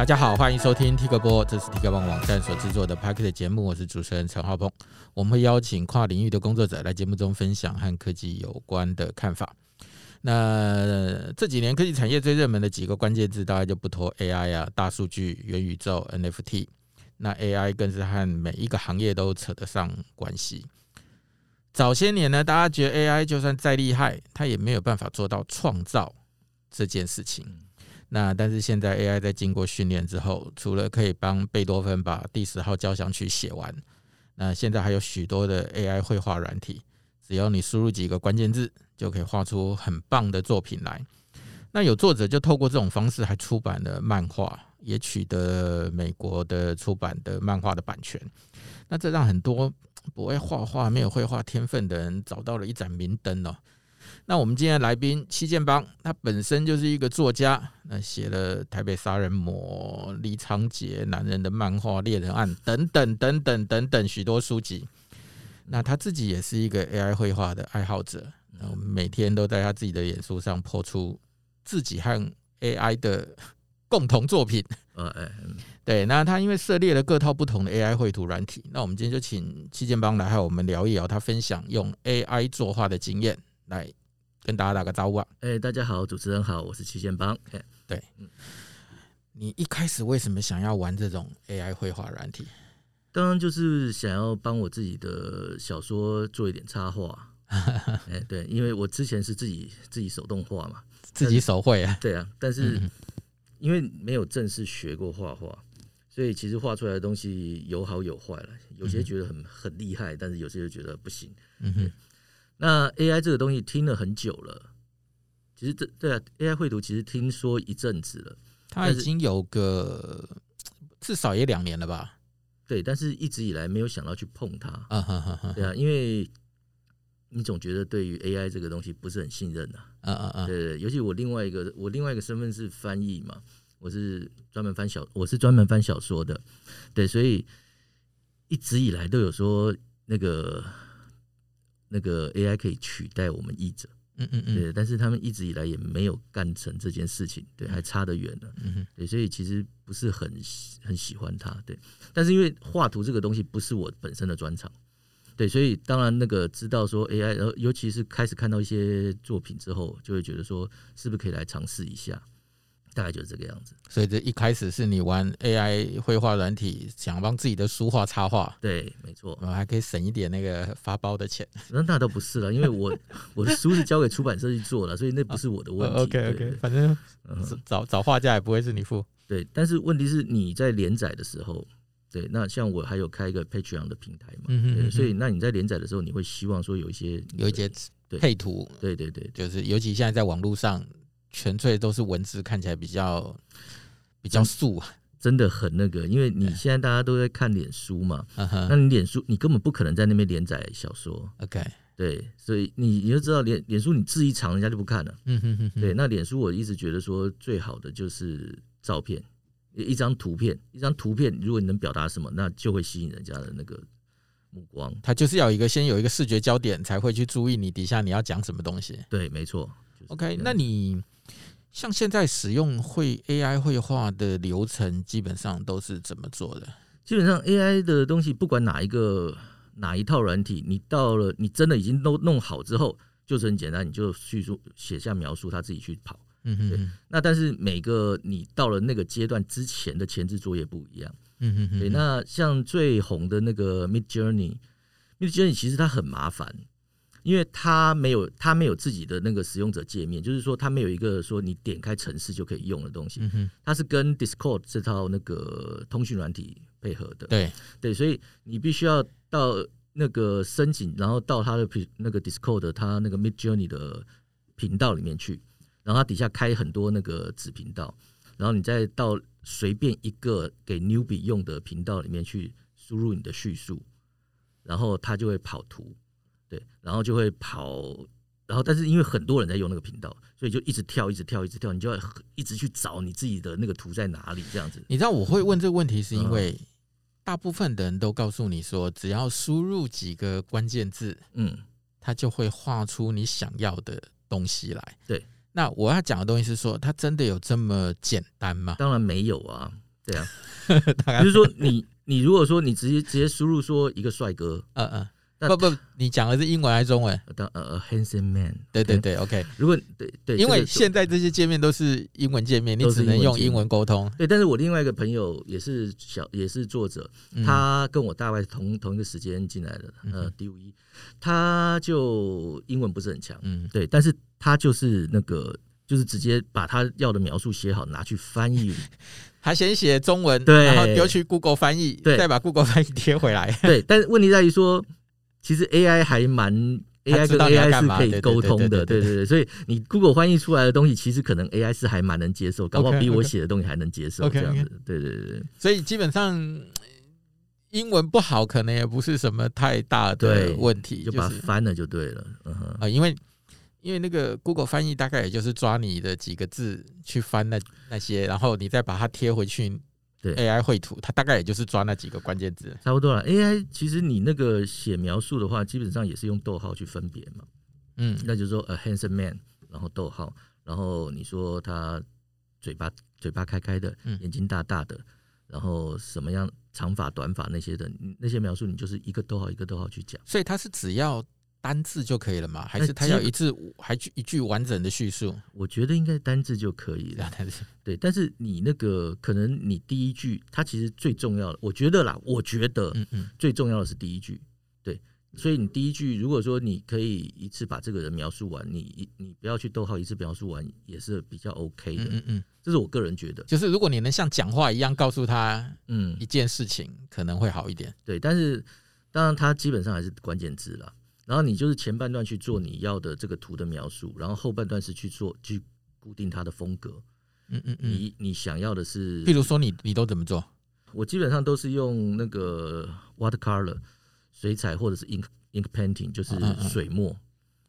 大家好，欢迎收听 Tiger 播，这是 Tiger 网网站所制作的 Packet 节目，我是主持人陈浩鹏。我们会邀请跨领域的工作者来节目中分享和科技有关的看法。那这几年科技产业最热门的几个关键字，大概就不脱 AI 啊、大数据、元宇宙、NFT。那 AI 更是和每一个行业都扯得上关系。早些年呢，大家觉得 AI 就算再厉害，它也没有办法做到创造这件事情。那但是现在 AI 在经过训练之后，除了可以帮贝多芬把第十号交响曲写完，那现在还有许多的 AI 绘画软体，只要你输入几个关键字，就可以画出很棒的作品来。那有作者就透过这种方式，还出版了漫画，也取得美国的出版的漫画的版权。那这让很多不会画画、没有绘画天分的人找到了一盏明灯哦。那我们今天的来宾戚建邦，他本身就是一个作家，那写了《台北杀人魔》、李长杰男人的漫画、猎人案等等等等等等许多书籍。那他自己也是一个 AI 绘画的爱好者，那我们每天都在他自己的脸书上 po 出自己和 AI 的共同作品。对，那他因为涉猎了各套不同的 AI 绘图软体，那我们今天就请戚建邦来和我们聊一聊他分享用 AI 作画的经验来。跟大家打个招呼啊！哎，大家好，主持人好，我是七剑帮。哎，对，你一开始为什么想要玩这种 AI 绘画软体？当然就是想要帮我自己的小说做一点插画。哎，对，因为我之前是自己自己手动画嘛，自己手绘啊。对啊，但是因为没有正式学过画画，所以其实画出来的东西有好有坏了。有些觉得很很厉害，但是有些就觉得不行。嗯哼。那 AI 这个东西听了很久了，其实这对啊，AI 绘图其实听说一阵子了，它已经有个至少也两年了吧？对，但是一直以来没有想到去碰它啊，对啊，因为你总觉得对于 AI 这个东西不是很信任啊，啊啊啊，对，尤其我另外一个我另外一个身份是翻译嘛，我是专门翻小我是专门翻小说的，对，所以一直以来都有说那个。那个 AI 可以取代我们译者，嗯嗯嗯，对，但是他们一直以来也没有干成这件事情，对，还差得远呢，嗯哼，对，所以其实不是很很喜欢它，对，但是因为画图这个东西不是我本身的专长，对，所以当然那个知道说 AI，然后尤其是开始看到一些作品之后，就会觉得说是不是可以来尝试一下。大概就是这个样子，所以这一开始是你玩 AI 绘画软体，想帮自己的书画插画，对，没错，我还可以省一点那个发包的钱。那那倒不是了，因为我 我的书是交给出版社去做了，所以那不是我的问题。OK OK，反正找找画家也不会是你付。对，但是问题是你在连载的时候，对，那像我还有开一个 Patreon 的平台嘛，嗯哼，所以那你在连载的时候，你会希望说有一些有一些配图，对对对，就是尤其现在在网络上。全粹都是文字，看起来比较比较素啊，真的很那个。因为你现在大家都在看脸书嘛，那你脸书你根本不可能在那边连载小说。OK，对，所以你你就知道脸脸书你字一长，人家就不看了。嗯哼哼。对，那脸书我一直觉得说最好的就是照片，一张图片，一张图片，如果你能表达什么，那就会吸引人家的那个目光。它就是要一个先有一个视觉焦点，才会去注意你底下你要讲什么东西。对，没错。OK，那你。像现在使用会 AI 绘画的流程，基本上都是怎么做的？基本上 AI 的东西，不管哪一个哪一套软体，你到了你真的已经都弄好之后，就是很简单，你就叙述写下描述，他自己去跑。嗯哼哼。那但是每个你到了那个阶段之前的前置作业不一样。嗯哼哼。对，那像最红的那个 Midjourney，Midjourney 其实它很麻烦。因为它没有，它没有自己的那个使用者界面，就是说它没有一个说你点开城市就可以用的东西。它是跟 Discord 这套那个通讯软体配合的。对对，所以你必须要到那个申请，然后到它的那个 Discord 它那个 Midjourney 的频道里面去，然后它底下开很多那个子频道，然后你再到随便一个给 Newbie 用的频道里面去输入你的叙述，然后它就会跑图。对，然后就会跑，然后但是因为很多人在用那个频道，所以就一直跳，一直跳，一直跳，你就要一直去找你自己的那个图在哪里，这样子。你知道我会问这个问题，是因为大部分的人都告诉你说，只要输入几个关键字，嗯，它就会画出你想要的东西来。对，那我要讲的东西是说，它真的有这么简单吗？当然没有啊。对啊，就是说你你如果说你直接直接输入说一个帅哥，嗯嗯。不不，你讲的是英文还是中文？呃呃，handsome man。对对对，OK。如果对对，因为现在这些界面都是英文界面，你只能用英文沟通。对，但是我另外一个朋友也是小，也是作者，他跟我大概同同一个时间进来的，呃，D 五一，他就英文不是很强，嗯，对，但是他就是那个，就是直接把他要的描述写好，拿去翻译。他先写中文，对，然后丢去 Google 翻译，对，再把 Google 翻译贴回来。对，但是问题在于说。其实 AI 还蛮 AI 跟 AI 是可以沟通的，对对对，所以你 Google 翻译出来的东西，其实可能 AI 是还蛮能接受，搞不好比我写的东西还能接受这样子。对对对，所以基本上英文不好，可能也不是什么太大的问题，就把它翻了就对了。啊，因为因为那个 Google 翻译大概也就是抓你的几个字去翻那那些，然后你再把它贴回去。对 AI 绘图，它大概也就是抓那几个关键字，差不多了。AI 其实你那个写描述的话，基本上也是用逗号去分别嘛。嗯，那就是说 a handsome man，然后逗号，然后你说他嘴巴嘴巴开开的，眼睛大大的，然后什么样长发短发那些的，那些描述你就是一个逗号一个逗号去讲。所以它是只要。单字就可以了吗？还是他要一字，还一句完整的叙述？我觉得应该单字就可以了。对，但是你那个可能你第一句，它其实最重要的，我觉得啦，我觉得，嗯嗯，最重要的是第一句。对，所以你第一句，如果说你可以一次把这个人描述完，你你不要去逗号，一次描述完也是比较 OK 的。嗯嗯，这是我个人觉得，就是如果你能像讲话一样告诉他，嗯，一件事情可能会好一点。对，但是当然，它基本上还是关键字了。然后你就是前半段去做你要的这个图的描述，然后后半段是去做去固定它的风格。嗯嗯嗯，你你想要的是，比如说你你都怎么做？我基本上都是用那个 watercolor 水彩或者是 ink ink painting，就是水墨，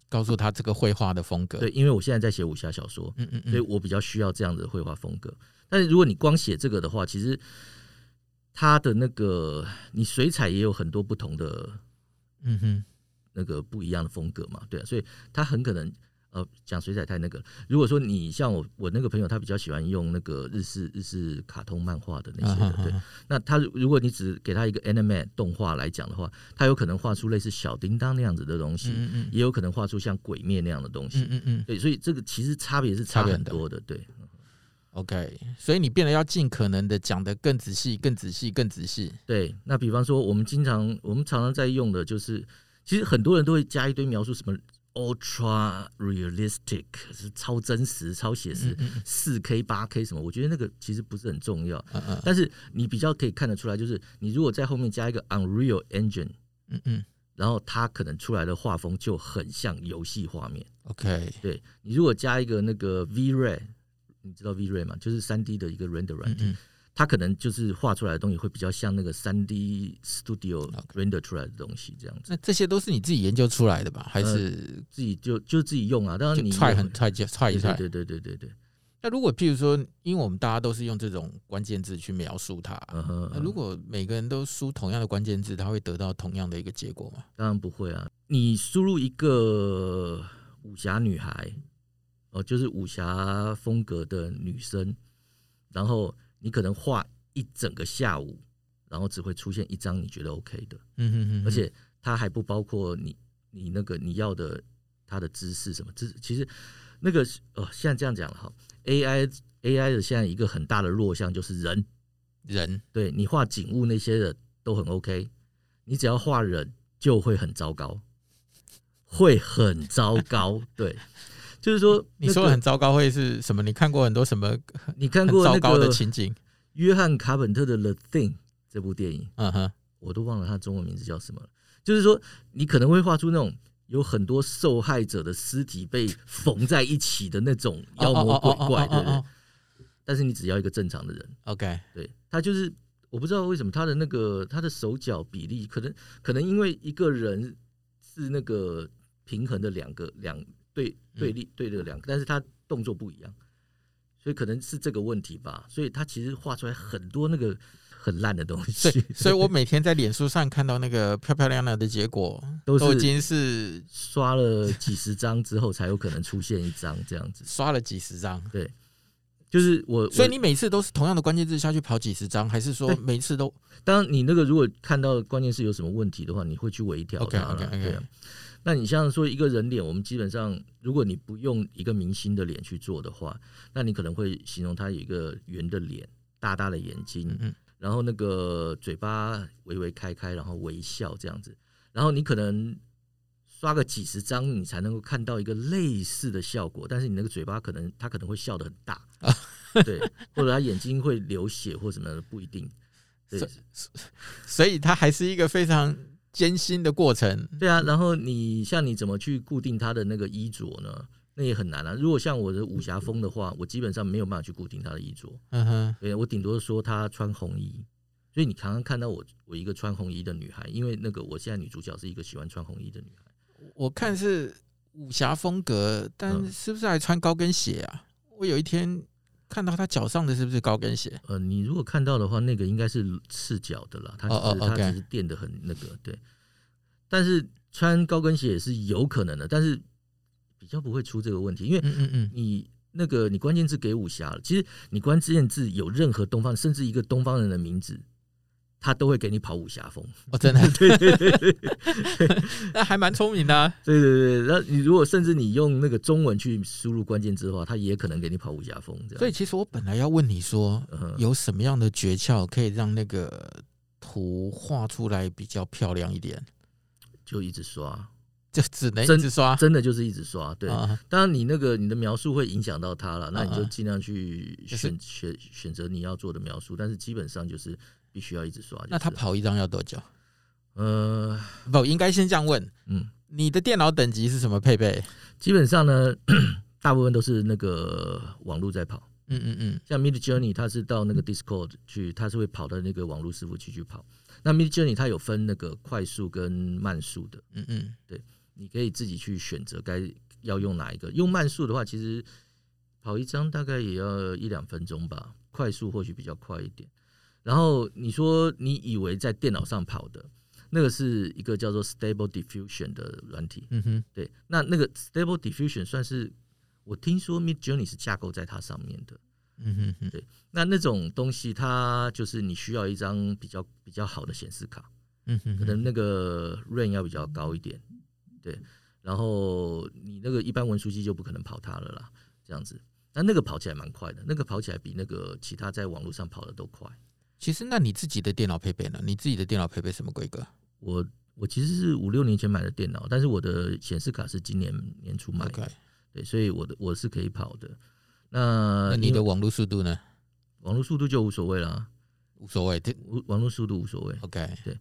告诉他这个绘画的风格。对，因为我现在在写武侠小说，嗯嗯，所以我比较需要这样的绘画风格。但是如果你光写这个的话，其实它的那个你水彩也有很多不同的，嗯哼。那个不一样的风格嘛，对啊，所以他很可能呃讲水彩太那个。如果说你像我我那个朋友，他比较喜欢用那个日式日式卡通漫画的那些对。那他如果你只给他一个 anime 动画来讲的话，他有可能画出类似小叮当那样子的东西，嗯嗯，也有可能画出像鬼灭那样的东西，嗯嗯嗯。对，所以这个其实差别是差很多的，对。OK，所以你变得要尽可能的讲得更仔细、更仔细、更仔细。对，那比方说我们经常我们常常在用的就是。其实很多人都会加一堆描述，什么 ultra realistic 是超真实、超写实，四 K、八 K 什么？我觉得那个其实不是很重要。但是你比较可以看得出来，就是你如果在后面加一个 Unreal Engine，嗯嗯，然后它可能出来的画风就很像游戏画面。OK，对，你如果加一个那个 V-Ray，你知道 V-Ray 吗？就是三 D 的一个 render 软件。它可能就是画出来的东西会比较像那个三 D Studio render 出来的东西这样子。那这些都是你自己研究出来的吧？还是自己就就自己用啊？当然你踹很踹就踹一踹。对对对对对。那如果譬如说，因为我们大家都是用这种关键字去描述它，那如果每个人都输同样的关键字，他会得到同样的一个结果吗？当然不会啊！你输入一个武侠女孩，哦，就是武侠风格的女生，然后。你可能画一整个下午，然后只会出现一张你觉得 OK 的，嗯哼哼，而且它还不包括你你那个你要的它的姿势什么姿，其实那个哦，现在这样讲了哈，AI AI 的现在一个很大的弱项就是人人，对你画景物那些的都很 OK，你只要画人就会很糟糕，会很糟糕，对。就是说，你说的很糟糕会是什么？你看过很多什么？你看过糟糕的情景？约翰卡本特的《The Thing》这部电影，嗯哼，我都忘了他中文名字叫什么了。就是说，你可能会画出那种有很多受害者的尸体被缝在一起的那种妖魔鬼怪，对不对？但是你只要一个正常的人，OK，对，他就是我不知道为什么他的那个他的手脚比例，可能可能因为一个人是那个平衡的两个两。对对立对的两个，但是他动作不一样，所以可能是这个问题吧。所以他其实画出来很多那个很烂的东西。所以，所以我每天在脸书上看到那个漂漂亮亮的结果，都已经是刷了几十张之后才有可能出现一张这样子。刷了几十张，对。就是我，所以你每次都是同样的关键字下去跑几十张，还是说每次都？当你那个如果看到关键字有什么问题的话，你会去微调它了。Okay, okay, okay. 对啊，那你像说一个人脸，我们基本上如果你不用一个明星的脸去做的话，那你可能会形容他有一个圆的脸，大大的眼睛，嗯嗯，然后那个嘴巴微微开开，然后微笑这样子，然后你可能。刷个几十张，你才能够看到一个类似的效果。但是你那个嘴巴可能，他可能会笑得很大，对，或者他眼睛会流血或什么的，不一定。对，所以他还是一个非常艰辛的过程。对啊，然后你像你怎么去固定他的那个衣着呢？那也很难啊。如果像我的武侠风的话，我基本上没有办法去固定他的衣着。嗯哼，对，我顶多说他穿红衣。所以你常常看到我，我一个穿红衣的女孩，因为那个我现在女主角是一个喜欢穿红衣的女孩。我看是武侠风格，但是不是还穿高跟鞋啊？我有一天看到他脚上的是不是高跟鞋？呃，你如果看到的话，那个应该是赤脚的啦。他只是他只是垫的很那个对，但是穿高跟鞋也是有可能的，但是比较不会出这个问题，因为嗯嗯你那个你关键字给武侠了，其实你关键字有任何东方，甚至一个东方人的名字。他都会给你跑武侠风哦，真的，对对对对，那还蛮聪明的、啊。对对对，那你如果甚至你用那个中文去输入关键字的话，他也可能给你跑武侠风。所以其实我本来要问你说，有什么样的诀窍可以让那个图画出来比较漂亮一点？就一直刷，就只能一直刷，真的就是一直刷。对，当然你那个你的描述会影响到他了，那你就尽量去选选选择你要做的描述，但是基本上就是。必须要一直刷。那他跑一张要多久？呃，不，应该先这样问。嗯，你的电脑等级是什么配备？基本上呢，大部分都是那个网络在跑。嗯嗯嗯，像 Midjourney，它是到那个 Discord 去，它是会跑到那个网络伺服器去跑。那 Midjourney 它有分那个快速跟慢速的。嗯嗯，对，你可以自己去选择该要用哪一个。用慢速的话，其实跑一张大概也要一两分钟吧。快速或许比较快一点。然后你说你以为在电脑上跑的那个是一个叫做 Stable Diffusion 的软体，嗯哼，对，那那个 Stable Diffusion 算是我听说 Midjourney 是架构在它上面的，嗯哼，哼。对，那那种东西它就是你需要一张比较比较好的显示卡，嗯哼，可能那个 RAM 要比较高一点，对，然后你那个一般文书机就不可能跑它了啦，这样子，那那个跑起来蛮快的，那个跑起来比那个其他在网络上跑的都快。其实，那你自己的电脑配备呢？你自己的电脑配备什么规格？我我其实是五六年前买的电脑，但是我的显示卡是今年年初买的.对，所以我的我是可以跑的。那，那你的网络速度呢？网络速度就无所谓了，无所谓，网网络速度无所谓。OK，对。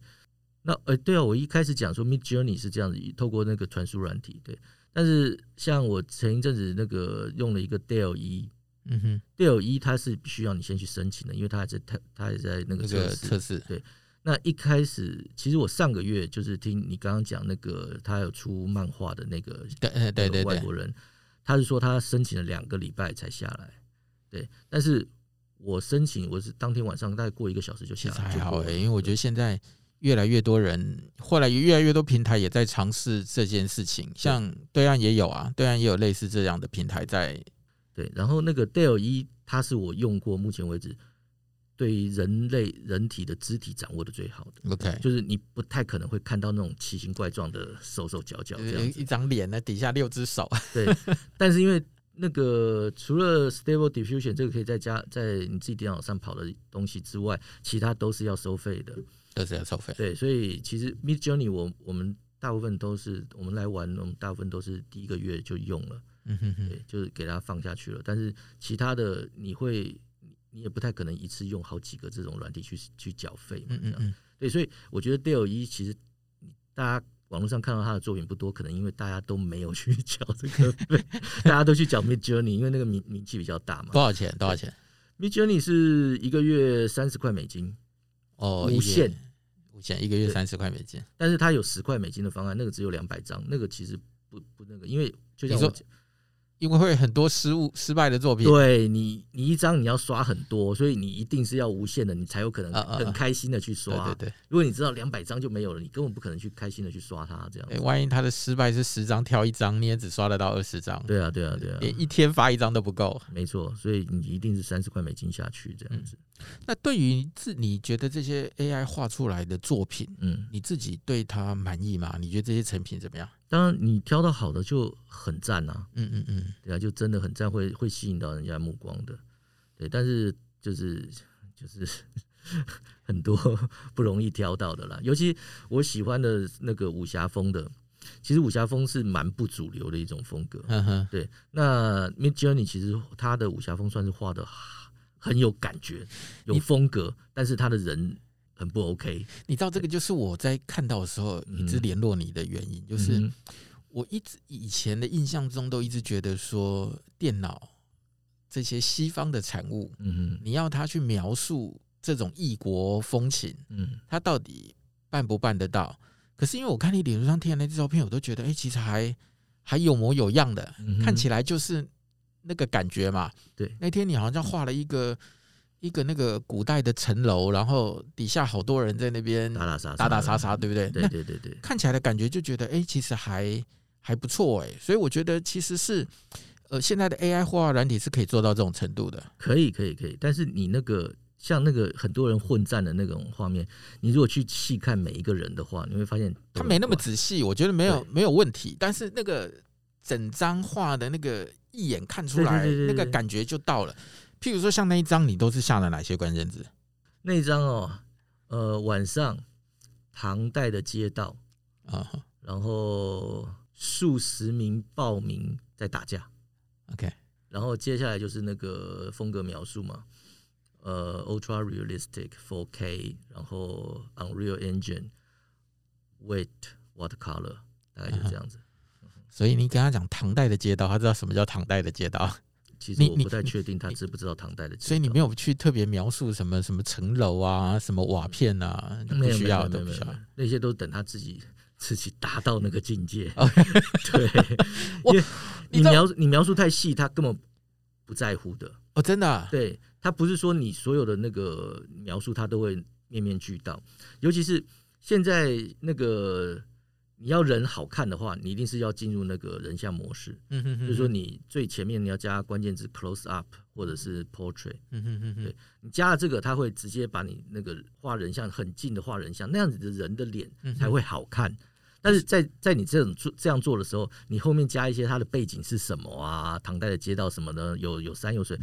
那呃，对啊，我一开始讲说 Midjourney 是这样子，透过那个传输软体，对。但是像我前一阵子那个用了一个 DALL-E。嗯哼，DALL-E 它是需要你先去申请的，因为它还在它它还在那个测试测试。对，那一开始其实我上个月就是听你刚刚讲那个他有出漫画的那个对对对外国人，他是说他申请了两个礼拜才下来。对，但是我申请我是当天晚上大概过一个小时就下来，还好哎，因为我觉得现在越来越多人，后来越来越多平台也在尝试这件事情，像对岸也有啊，对岸也有类似这样的平台在。对，然后那个 DALL-E，它是我用过目前为止对人类人体的肢体掌握的最好的。OK，就是你不太可能会看到那种奇形怪状的手手脚脚这样，一张脸呢底下六只手。对，但是因为那个除了 Stable Diffusion 这个可以在家在你自己电脑上跑的东西之外，其他都是要收费的，都是要收费。对，所以其实 Midjourney 我我们大部分都是我们来玩，我们大部分都是第一个月就用了。嗯哼哼，对，就是给它放下去了。但是其他的，你会，你也不太可能一次用好几个这种软体去去缴费嘛，这样。对，所以我觉得 DALL-E 其实大家网络上看到他的作品不多，可能因为大家都没有去 缴这个费，大家都去缴 Midjourney，因为那个名名气比较大嘛。多少钱？多少钱？Midjourney 是一个月三十块美金，哦，无限，无限，一个月三十块美金。但是它有十块美金的方案，那个只有两百张，那个其实不不那个，因为就像。因为会很多失误、失败的作品。对你，你一张你要刷很多，所以你一定是要无限的，你才有可能很开心的去刷。对对对，如果你知道两百张就没有了，你根本不可能去开心的去刷它。这样，哎，万一他的失败是十张挑一张，你也只刷得到二十张。对啊，对啊，对啊，连一天发一张都不够。没错，所以你一定是三十块美金下去这样子。嗯、那对于自你觉得这些 AI 画出来的作品，嗯，你自己对它满意吗？你觉得这些成品怎么样？当然，你挑到好的就很赞啊，嗯嗯嗯，对啊，就真的很赞，会会吸引到人家目光的，对。但是就是就是 很多不容易挑到的啦，尤其我喜欢的那个武侠风的，其实武侠风是蛮不主流的一种风格，对。那 Midjourney 其实他的武侠风算是画的很有感觉，有风格，但是他的人。很不 OK，你知道这个就是我在看到的时候一直联络你的原因，就是我一直以前的印象中都一直觉得说电脑这些西方的产物，嗯，你要他去描述这种异国风情，嗯，他到底办不办得到？可是因为我看你脸书上贴的那张照片，我都觉得哎，其实还还有模有样的，看起来就是那个感觉嘛。对，那天你好像画了一个。一个那个古代的城楼，然后底下好多人在那边打打杀杀，打打杀杀，对不对？对对对对，看起来的感觉就觉得，哎，其实还还不错，哎，所以我觉得其实是，呃，现在的 AI 画画软体是可以做到这种程度的，可以可以可以。但是你那个像那个很多人混战的那种画面，你如果去细看每一个人的话，你会发现他没那么仔细，我觉得没有没有问题。但是那个整张画的那个一眼看出来，那个感觉就到了。譬如说，像那一张，你都是下了哪些关键字？那一张哦，呃，晚上唐代的街道啊，然后数十名暴民在打架，OK，然后接下来就是那个风格描述嘛，呃，Ultra Realistic 4K，然后 Unreal Engine，Wet Watercolor，大概就是这样子。所以你跟他讲唐代的街道，他知道什么叫唐代的街道？其实我不太确定他知不知道唐代的，所以你没有去特别描述什么什么城楼啊，什么瓦片啊，不需要的，不需要。那些都等他自己自己达到那个境界。对，因为你描你描述太细，他根本不在乎的。哦，真的啊？对，他不是说你所有的那个描述他都会面面俱到，尤其是现在那个。你要人好看的话，你一定是要进入那个人像模式。嗯哼哼，就是说你最前面你要加关键字 close up 或者是 portrait。嗯哼哼，对，你加了这个，它会直接把你那个画人像很近的画人像，那样子的人的脸才会好看。但是在在你这种做这样做的时候，你后面加一些它的背景是什么啊？唐代的街道什么的，有有山有水，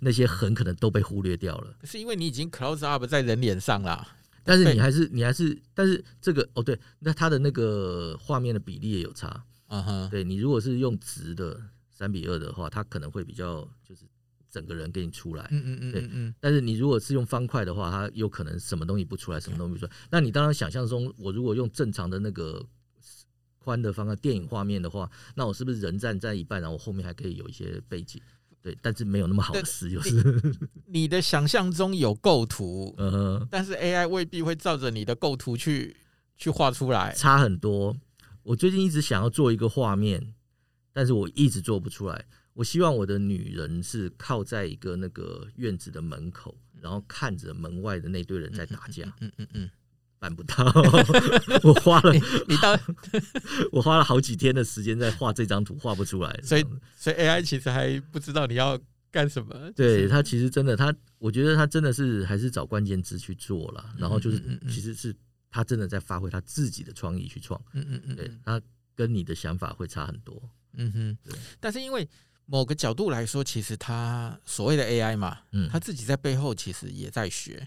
那些很可能都被忽略掉了。是因为你已经 close up 在人脸上了。但是你还是你还是，但是这个哦对，那它的那个画面的比例也有差，嗯哼，对，你如果是用直的三比二的话，它可能会比较就是整个人给你出来，嗯嗯嗯，对嗯。但是你如果是用方块的话，它有可能什么东西不出来，什么东西不出来。那你当然想象中，我如果用正常的那个宽的方块电影画面的话，那我是不是人站在一半，然后我后面还可以有一些背景？对，但是没有那么好吃，就是你的想象中有构图，嗯，但是 AI 未必会照着你的构图去去画出来，差很多。我最近一直想要做一个画面，但是我一直做不出来。我希望我的女人是靠在一个那个院子的门口，然后看着门外的那堆人在打架。嗯嗯嗯。嗯办不到，我花了你到 我花了好几天的时间在画这张图，画不出来。所以，所以 AI 其实还不知道你要干什么。对，他其实真的，他我觉得他真的是还是找关键字去做了，然后就是其实是他真的在发挥他自己的创意去创。嗯嗯嗯，对，他跟你的想法会差很多。嗯哼，对。但是因为某个角度来说，其实他所谓的 AI 嘛，嗯，他自己在背后其实也在学。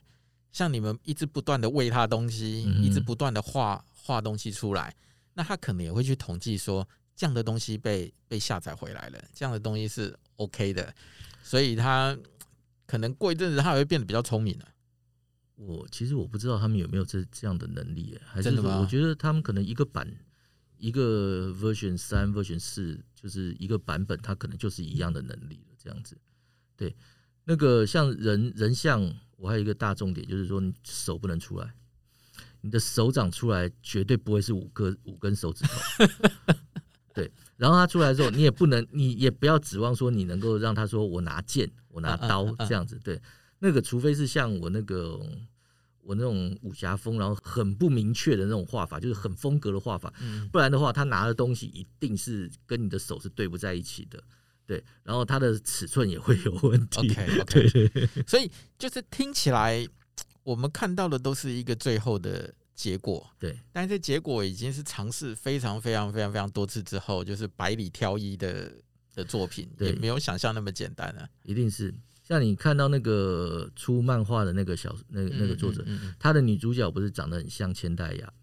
像你们一直不断的喂他东西，一直不断的画画东西出来，那他可能也会去统计说，这样的东西被被下载回来了，这样的东西是 OK 的，所以他可能过一阵子他也会变得比较聪明了。我其实我不知道他们有没有这这样的能力，还是我觉得他们可能一个版一个 version 三 version 四就是一个版本，它可能就是一样的能力了，这样子。对，那个像人人像。我还有一个大重点，就是说你手不能出来，你的手掌出来绝对不会是五个五根手指头。对，然后他出来之后，你也不能，你也不要指望说你能够让他说我拿剑，我拿刀这样子。对，那个除非是像我那个我那种武侠风，然后很不明确的那种画法，就是很风格的画法。不然的话，他拿的东西一定是跟你的手是对不在一起的。对，然后它的尺寸也会有问题。OK OK，所以就是听起来我们看到的都是一个最后的。结果对，但是这结果已经是尝试非常非常非常非常多次之后，就是百里挑一的的作品，也没有想象那么简单啊！一定是像你看到那个出漫画的那个小那个那个作者，嗯嗯嗯嗯，他的女主角不是长得很像千代雅？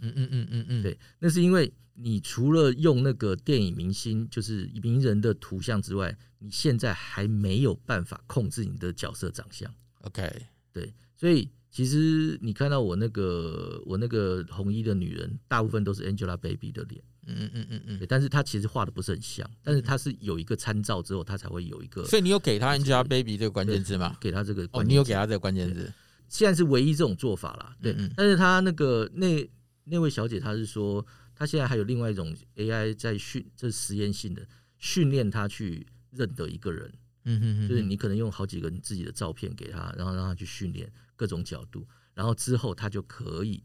嗯嗯嗯嗯嗯，对，那是因为你除了用那个电影明星就是名人的图像之外，你现在还没有办法控制你的角色长相。OK，对，所以。其实你看到我那个我那个红衣的女人，大部分都是 Angelababy 的脸，嗯嗯嗯嗯，但是她其实画的不是很像，但是她是有一个参照之后，她才会有一个。所以你有给她 Angelababy 这个关键字吗？给她这个哦，你有给她这个关键字，现在是唯一这种做法啦。对，嗯嗯，但是她那个那那位小姐，她是说，她现在还有另外一种 AI 在训，这是实验性的训练她去认得一个人。嗯哼，就是你可能用好几个你自己的照片给他，然后让他去训练各种角度，然后之后他就可以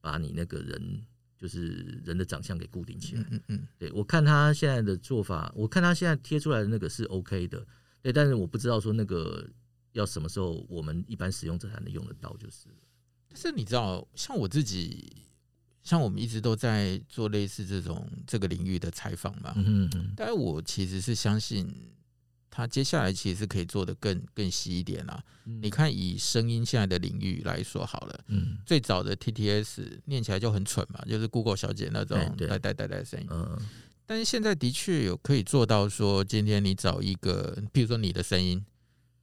把你那个人就是人的长相给固定起来。嗯嗯，对，我看他现在的做法，我看他现在贴出来的那个是 OK 的，对，但是我不知道说那个要什么时候我们一般使用者才能用得到，就是。但是你知道，像我自己，像我们一直都在做类似这种这个领域的采访嘛，嗯嗯，但是我其实是相信。他接下来其实是可以做的更更细一点啊！嗯、你看，以声音现在的领域来说好了，嗯，最早的 TTS 念起来就很蠢嘛，就是 Google 小姐那种带带带带声音。嗯，但是现在的确有可以做到说，今天你找一个，比如说你的声音，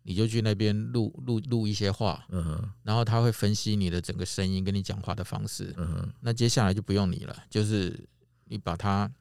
你就去那边录录录一些话，嗯，然后他会分析你的整个声音跟你讲话的方式，嗯，那接下来就不用你了，就是你把它，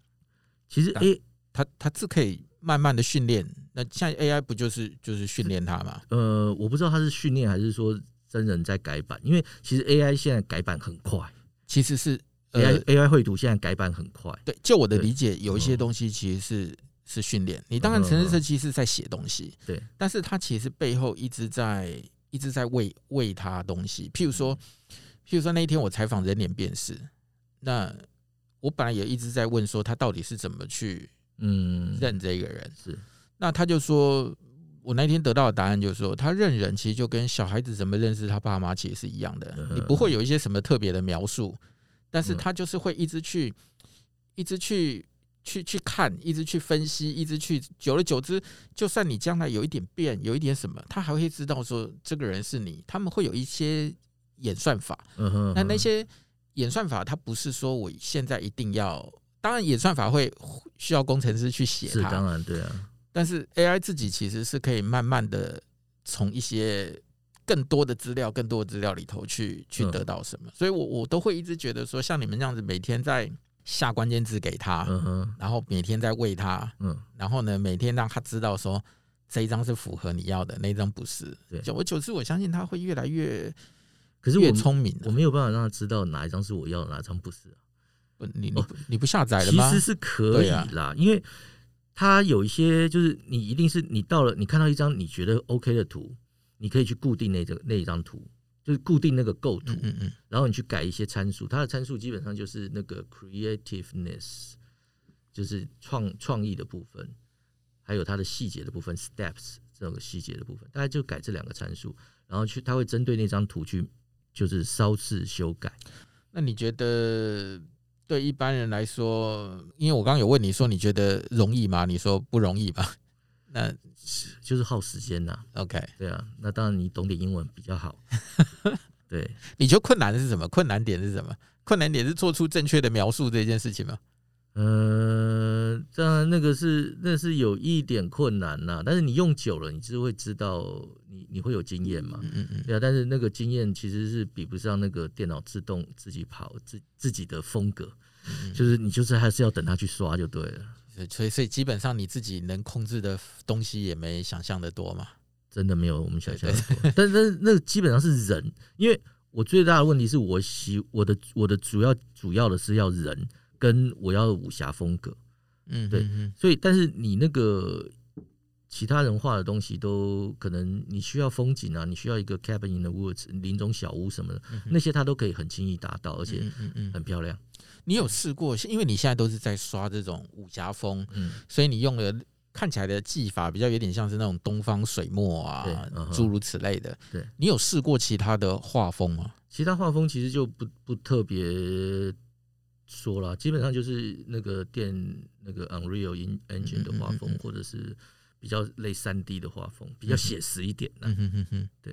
其实 A，它它是可以。慢慢的训练，那像 AI 不就是就是训练它吗？呃，我不知道它是训练还是说真人在改版，因为其实 AI 现在改版很快，其实是 AI AI 绘图现在改版很快。对，就我的理解，有一些东西其实是是训练。你当然程式设计是在写东西，对，但是他其实背后一直在一直在喂喂他东西。譬如说，譬如说那一天我采访人脸辨识，那我本来也一直在问说他到底是怎么去。嗯，认这个人是，那他就说，我那天得到的答案就是说，他认人其实就跟小孩子怎么认识他爸妈其实是一样的，你不会有一些什么特别的描述，但是他就是会一直去，一直去，去去看，一直去分析，一直去，久而久之，就算你将来有一点变，有一点什么，他还会知道说这个人是你，他们会有一些演算法，那那些演算法，它不是说我现在一定要。当然，演算法会需要工程师去写它，是当然对啊。但是 AI 自己其实是可以慢慢的从一些更多的资料、更多的资料里头去去得到什么。所以我我都会一直觉得说，像你们这样子，每天在下关键字给他，然后每天在喂他，嗯然后呢，每天让他知道说这一张是符合你要的，那一张不是。久而久之，我相信他会越来越，可是越聪明。我没有办法让他知道哪一张是我要的，哪一张不是啊。你你你不下载了吗？其实是可以啦，因为他有一些就是你一定是你到了你看到一张你觉得 OK 的图，你可以去固定那个那一张图，就是固定那个构图，嗯嗯，然后你去改一些参数，它的参数基本上就是那个 creativeness，就是创创意的部分，还有它的细节的部分，steps 这种细节的部分，大概就改这两个参数，然后去它会针对那张图去就是稍事修改。那你觉得？对一般人来说，因为我刚刚有问你说你觉得容易吗？你说不容易吧？那就是耗时间呐。OK，对啊，那当然你懂点英文比较好。对，你觉得困难的是什么？困难点是什么？困难点是做出正确的描述这件事情吗？呃，当然那个是那是有一点困难呐，但是你用久了，你就会知道你你会有经验嘛。嗯嗯嗯。对啊，但是那个经验其实是比不上那个电脑自动自己跑自自己的风格，就是你就是还是要等它去刷就对了。所以所以基本上你自己能控制的东西也没想象的多嘛。真的没有我们想象的多。但是那基本上是人，因为我最大的问题是我喜我的我的主要主要的是要人。跟我要武侠风格，嗯，对，所以但是你那个其他人画的东西都可能你需要风景啊，你需要一个 cabin in the woods 林中小屋什么的，嗯、那些他都可以很轻易达到，而且很漂亮。你有试过？因为你现在都是在刷这种武侠风，嗯，所以你用的看起来的技法比较有点像是那种东方水墨啊，诸如此类的。对，你有试过其他的画风吗？其他画风其实就不不特别说了，基本上就是那个电那个 Unreal Engine 的画风，或者是比较类三 D 的画风，比较写实一点。嗯对。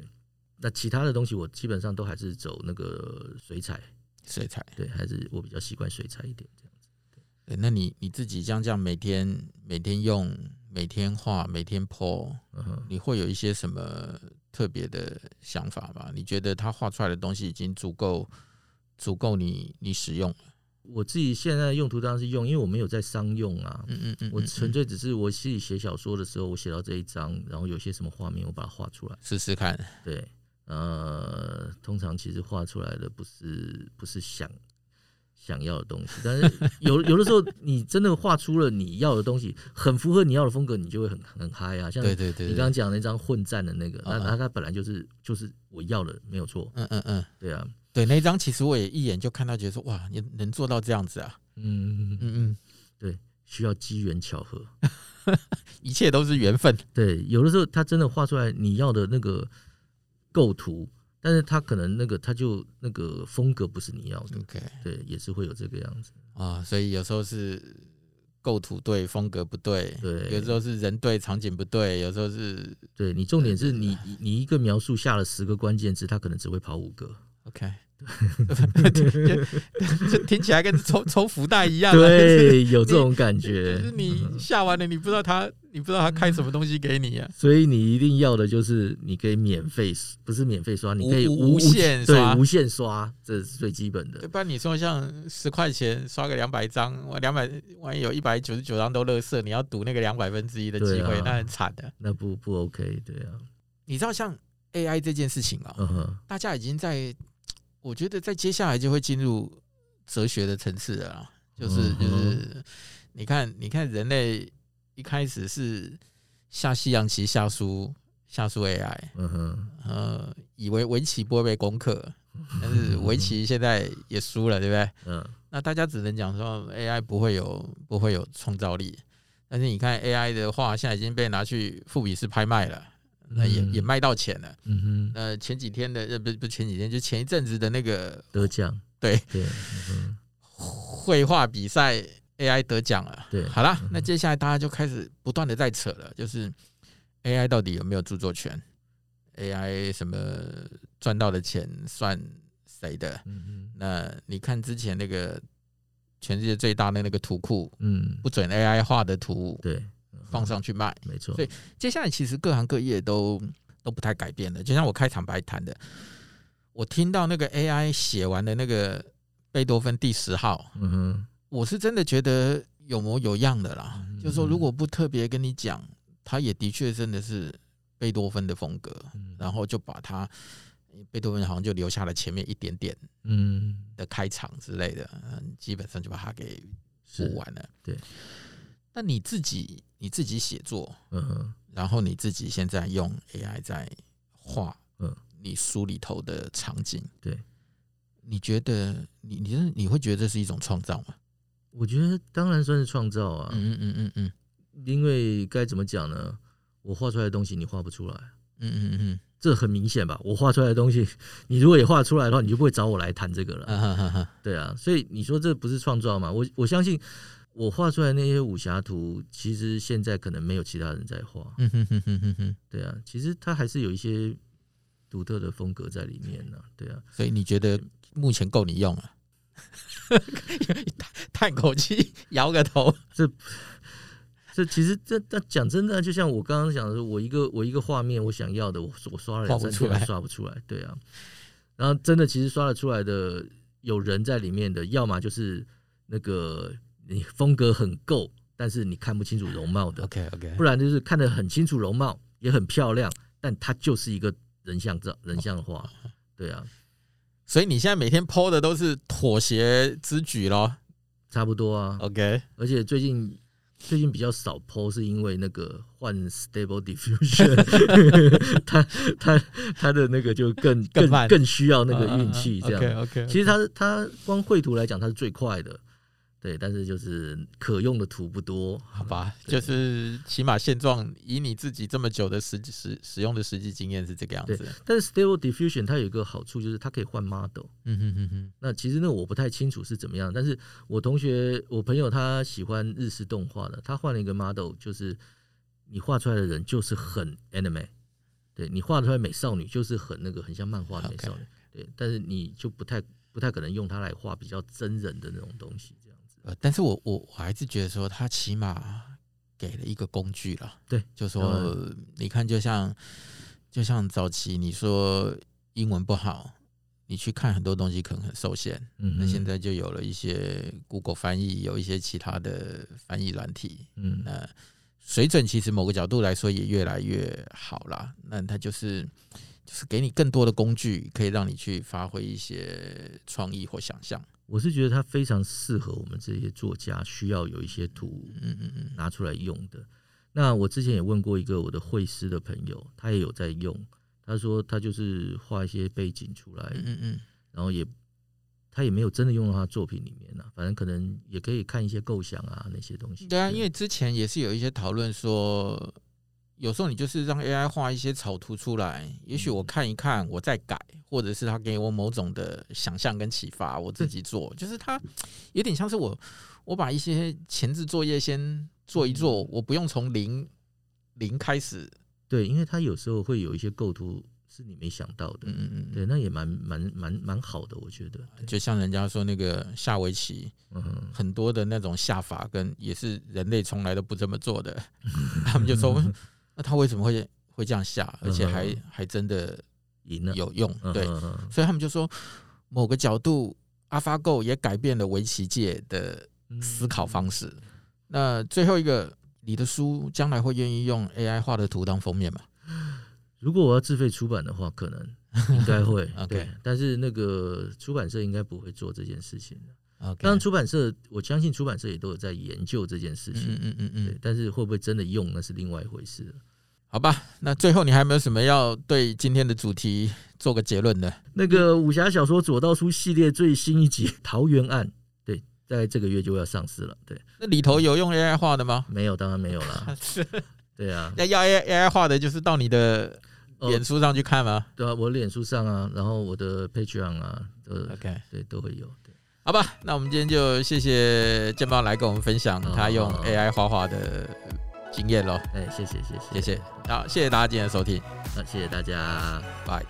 那其他的东西我基本上都还是走那个水彩。水彩对，还是我比较习惯水彩一点这样子。对，那你你自己这样这样每天每天用，每天画，每天 po，你会有一些什么特别的想法吗？你觉得他画出来的东西已经足够足够你你使用了？我自己现在用途当然是用，因为我没有在商用啊。嗯嗯嗯，我纯粹只是我自己写小说的时候，我写到这一章，然后有些什么画面，我把它画出来试试看。对。呃，通常其实画出来的不是不是想想要的东西，但是有有的时候你真的画出了你要的东西，很符合你要的风格，你就会很很嗨啊！像对对对，你刚刚讲那张混战的那个，那那它本来就是就是我要的，没有错。嗯嗯嗯，对啊，对那一张其实我也一眼就看到，觉得说哇，你能做到这样子啊？嗯嗯嗯，对，需要机缘巧合，一切都是缘分。对，有的时候他真的画出来你要的那个。构图，但是他可能那个他就那个风格不是你要的，OK，对，也是会有这个样子啊，所以有时候是构图对，风格不对，对，有时候是人对，场景不对，有时候是，对你重点是你你一个描述下了十个关键字，他可能只会跑五个，OK。这听起来跟抽抽福袋一样，对，有这种感觉。就是你下完了，你不知道他，你不知道他开什么东西给你啊。所以你一定要的就是你可以免费，不是免费刷，你可以无限刷，对，无限刷，这是最基本的。不然你说像十块钱刷个两百张，我两百万一有一百九十九张都乐色，你要赌那个两百分之一的机会，那很惨的。那不不 OK，对啊。你知道像 AI 这件事情啊，大家已经在。我觉得在接下来就会进入哲学的层次了，就是就是，你看你看人类一开始是下西洋棋下输下输 AI，嗯哼，呃，以为围棋不会被攻克，但是 围棋现在也输了，对不对？嗯，那大家只能讲说 AI 不会有不会有创造力，但是你看 AI 的话，现在已经被拿去富比士拍卖了。那也也卖到钱了，嗯哼。那，前几天的呃不不前几天就前一阵子的那个得奖，对对，绘画比赛 AI 得奖了，对。好了，那接下来大家就开始不断的在扯了，就是 AI 到底有没有著作权？AI 什么赚到的钱算谁的？嗯哼。那你看之前那个全世界最大的那个图库，嗯，不准 AI 画的图，对。放上去卖，没错。所以接下来其实各行各业都都不太改变了。就像我开场白谈的，我听到那个 AI 写完的那个贝多芬第十号，嗯哼，我是真的觉得有模有样的啦。嗯、就是说，如果不特别跟你讲，他也的确真的是贝多芬的风格，嗯、然后就把他贝多芬好像就留下了前面一点点，嗯的开场之类的，嗯，基本上就把它给补完了。对。那你自己你自己写作，嗯，然后你自己现在用 AI 在画，嗯，你书里头的场景，对，你觉得你你你会觉得这是一种创造吗？我觉得当然算是创造啊，嗯嗯嗯嗯，因为该怎么讲呢？我画出来的东西你画不出来，嗯嗯嗯，这很明显吧？我画出来的东西，你如果也画出来的话，你就不会找我来谈这个了，哈哈哈，对啊，所以你说这不是创造嘛？我我相信。我画出来那些武侠图，其实现在可能没有其他人在画。嗯哼哼哼哼哼，对啊，其实它还是有一些独特的风格在里面呢。对啊，所以你觉得目前够你用了？叹口气，摇个头。这这其实这这讲真的，就像我刚刚讲的，我一个我一个画面，我想要的，我我刷了两三天还刷不出来。对啊，然后真的其实刷得出来的，有人在里面的，要么就是那个。你风格很够，但是你看不清楚容貌的。OK OK，不然就是看得很清楚容貌，也很漂亮，但它就是一个人像照、人像画。对啊，所以你现在每天 po 的都是妥协之举咯，差不多啊。OK，而且最近最近比较少 po，是因为那个换 Stable Diffusion，他他他的那个就更更更需要那个运气这样。Uh, uh, okay. 其实他他光绘图来讲，他是最快的。对，但是就是可用的图不多，好吧？就是起码现状，以你自己这么久的实际使使用的实际经验是这个样子。但是 Stable Diffusion 它有一个好处，就是它可以换 model。嗯哼哼哼。那其实那我不太清楚是怎么样，但是我同学、我朋友他喜欢日式动画的，他换了一个 model，就是你画出来的人就是很 anime，对你画出来美少女就是很那个很像漫画的美少女，对，但是你就不太不太可能用它来画比较真人的那种东西。呃，但是我我我还是觉得说，他起码给了一个工具了。对，就说你看，就像就像早期你说英文不好，你去看很多东西可能很受限。嗯，那现在就有了一些 Google 翻译，有一些其他的翻译软体。嗯，那水准其实某个角度来说也越来越好了。那它就是就是给你更多的工具，可以让你去发挥一些创意或想象。我是觉得它非常适合我们这些作家需要有一些图，嗯嗯嗯，拿出来用的。那我之前也问过一个我的绘师的朋友，他也有在用。他说他就是画一些背景出来，嗯嗯，然后也他也没有真的用到他作品里面呢。反正可能也可以看一些构想啊那些东西。对啊，因为之前也是有一些讨论说。有时候你就是让 AI 画一些草图出来，也许我看一看，我再改，或者是他给我某种的想象跟启发，我自己做，就是他有点像是我，我把一些前置作业先做一做，我不用从零零开始。对，因为他有时候会有一些构图是你没想到的，嗯嗯，对，那也蛮蛮蛮蛮好的，我觉得。就像人家说那个下围棋，嗯，很多的那种下法跟也是人类从来都不这么做的，他们就说。那他为什么会会这样下，而且还还真的赢了，有用？对，所以他们就说，某个角度，AlphaGo 也改变了围棋界的思考方式。那最后一个，你的书将来会愿意用 AI 画的图当封面吗？如果我要自费出版的话，可能应该会。对，但是那个出版社应该不会做这件事情的。当然，出版社我相信出版社也都有在研究这件事情，嗯嗯嗯嗯，但是会不会真的用，那是另外一回事了。好吧，那最后你还有没有什么要对今天的主题做个结论的？那个武侠小说左道书系列最新一集《桃园案》，对，在这个月就要上市了。对，那里头有用 AI 画的吗？没有，当然没有了。对啊，那要 AI 画的，就是到你的脸书上去看吗？哦、对啊，我脸书上啊，然后我的 Patreon 啊，都 OK，对，都会有。好吧，那我们今天就谢谢建邦来跟我们分享他用 AI 画画的经验喽。哎，谢谢谢谢。谢谢，好，谢谢大家今天的收听，那谢谢大家，拜。